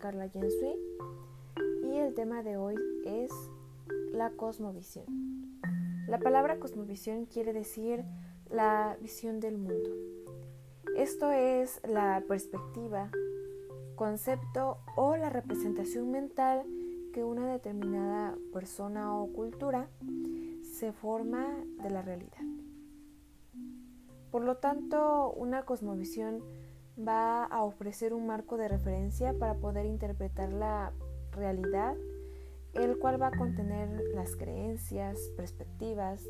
Carla Jensui y el tema de hoy es la cosmovisión. La palabra cosmovisión quiere decir la visión del mundo. Esto es la perspectiva, concepto o la representación mental que una determinada persona o cultura se forma de la realidad. Por lo tanto, una cosmovisión va a ofrecer un marco de referencia para poder interpretar la realidad, el cual va a contener las creencias, perspectivas,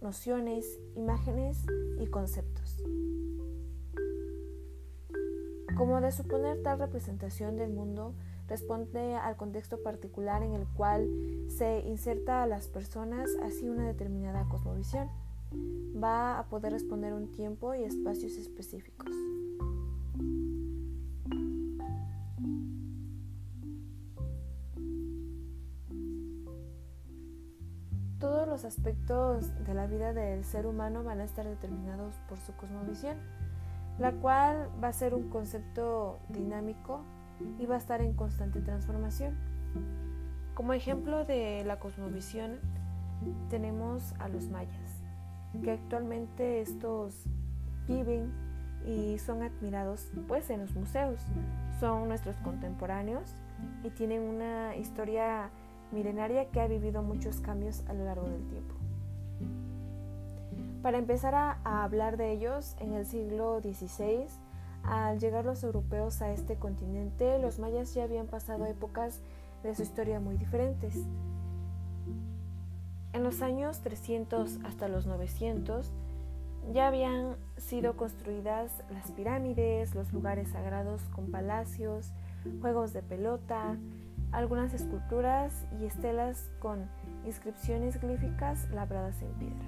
nociones, imágenes y conceptos. Como de suponer tal representación del mundo responde al contexto particular en el cual se inserta a las personas así una determinada cosmovisión, va a poder responder un tiempo y espacios específicos. Aspectos de la vida del ser humano van a estar determinados por su cosmovisión, la cual va a ser un concepto dinámico y va a estar en constante transformación. Como ejemplo de la cosmovisión tenemos a los mayas, que actualmente estos viven y son admirados pues en los museos. Son nuestros contemporáneos y tienen una historia milenaria que ha vivido muchos cambios a lo largo del tiempo. Para empezar a, hablar de ellos, en el siglo XVI, al llegar los europeos a este continente, los mayas ya habían pasado épocas de su historia muy diferentes. En los años 300 hasta los 900 ya habían sido construidas las pirámides, los lugares sagrados con palacios, juegos de pelota, algunas esculturas y estelas con inscripciones glíficas labradas en piedra.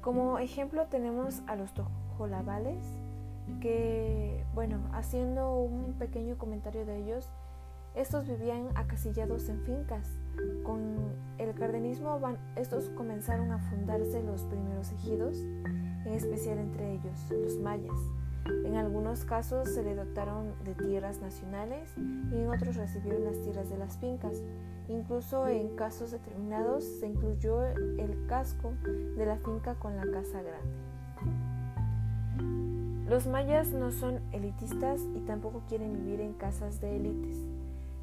Como ejemplo tenemos a los tojolabales, que, bueno, haciendo un pequeño comentario de ellos, estos vivían acasillados en fincas. Con el cardenismo estos comenzaron a fundarse los primeros ejidos, en especial entre ellos los mayas. En algunos casos se le dotaron de tierras nacionales y en otros recibieron las tierras de las fincas. Incluso en casos determinados se incluyó el casco de la finca con la casa grande. Los mayas no son elitistas y tampoco quieren vivir en casas de élites.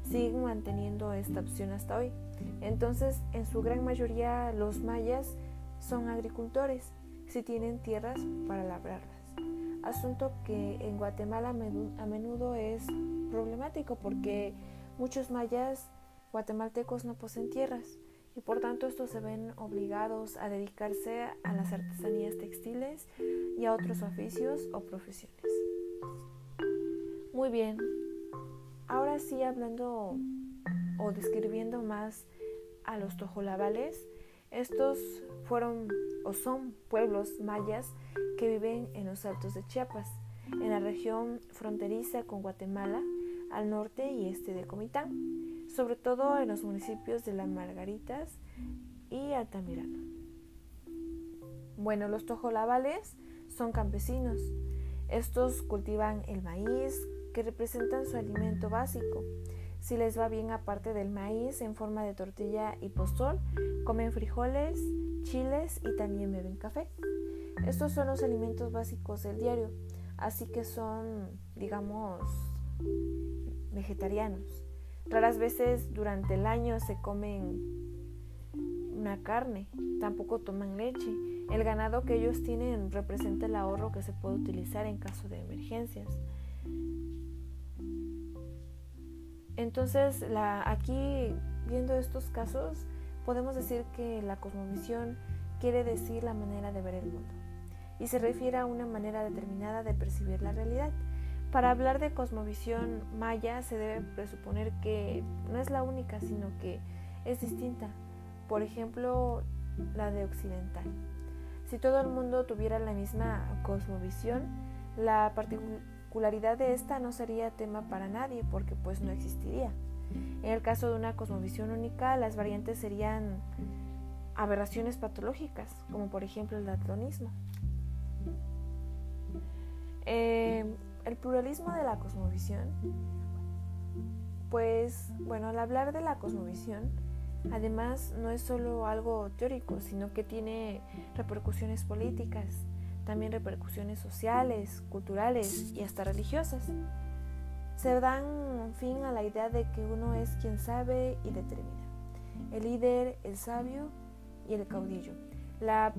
Siguen manteniendo esta opción hasta hoy. Entonces, en su gran mayoría, los mayas son agricultores si tienen tierras para labrarlas asunto que en Guatemala a menudo es problemático porque muchos mayas guatemaltecos no poseen tierras y por tanto estos se ven obligados a dedicarse a las artesanías textiles y a otros oficios o profesiones. Muy bien, ahora sí hablando o describiendo más a los tojolabales, estos fueron o son pueblos mayas que viven en los altos de Chiapas, en la región fronteriza con Guatemala, al norte y este de Comitán, sobre todo en los municipios de Las Margaritas y Altamirano. Bueno, los tojolabales son campesinos. Estos cultivan el maíz, que representan su alimento básico. Si les va bien aparte del maíz en forma de tortilla y pozol, comen frijoles, chiles y también beben café. Estos son los alimentos básicos del diario, así que son, digamos, vegetarianos. Raras veces durante el año se comen una carne, tampoco toman leche. El ganado que ellos tienen representa el ahorro que se puede utilizar en caso de emergencias. Entonces, aquí viendo estos casos, podemos decir que la cosmovisión quiere decir la manera de ver el mundo y se refiere a una manera determinada de percibir la realidad. Para hablar de cosmovisión maya se debe presuponer que no es la única, sino que es distinta. Por ejemplo, la de occidental. Si todo el mundo tuviera la misma cosmovisión, la particularidad de esta no sería tema para nadie porque pues no existiría. En el caso de una cosmovisión única, las variantes serían aberraciones patológicas, como por ejemplo el datonismo. Eh, el pluralismo de la cosmovisión, pues bueno, al hablar de la cosmovisión, además no es solo algo teórico, sino que tiene repercusiones políticas, también repercusiones sociales, culturales y hasta religiosas. Se dan fin a la idea de que uno es quien sabe y determina. El líder, el sabio y el caudillo. La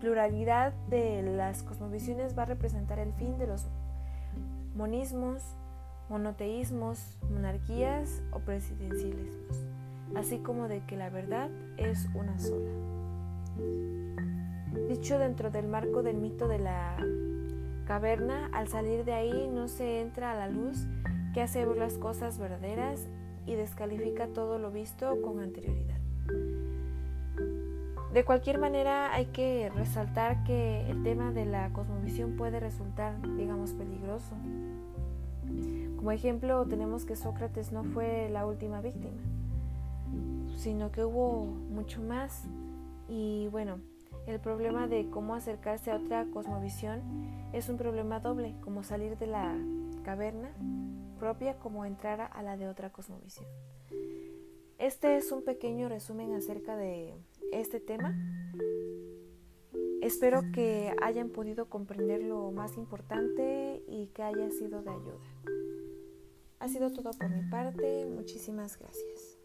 pluralidad de las cosmovisiones va a representar el fin de los monismos, monoteísmos, monarquías o presidencialismos, así como de que la verdad es una sola. Dicho dentro del marco del mito de la caverna, al salir de ahí no se entra a la luz que hace ver las cosas verdaderas y descalifica todo lo visto con anterioridad. De cualquier manera, hay que resaltar que el tema de la cosmovisión puede resultar, digamos, peligroso. Como ejemplo, tenemos que Sócrates no fue la última víctima, sino que hubo mucho más. Y bueno, el problema de cómo acercarse a otra cosmovisión es un problema doble, como salir de la caverna propia como entrar a la de otra cosmovisión. Este es un pequeño resumen acerca de este tema. Espero que hayan podido comprender lo más importante y que haya sido de ayuda. Ha sido todo por mi parte. Muchísimas gracias.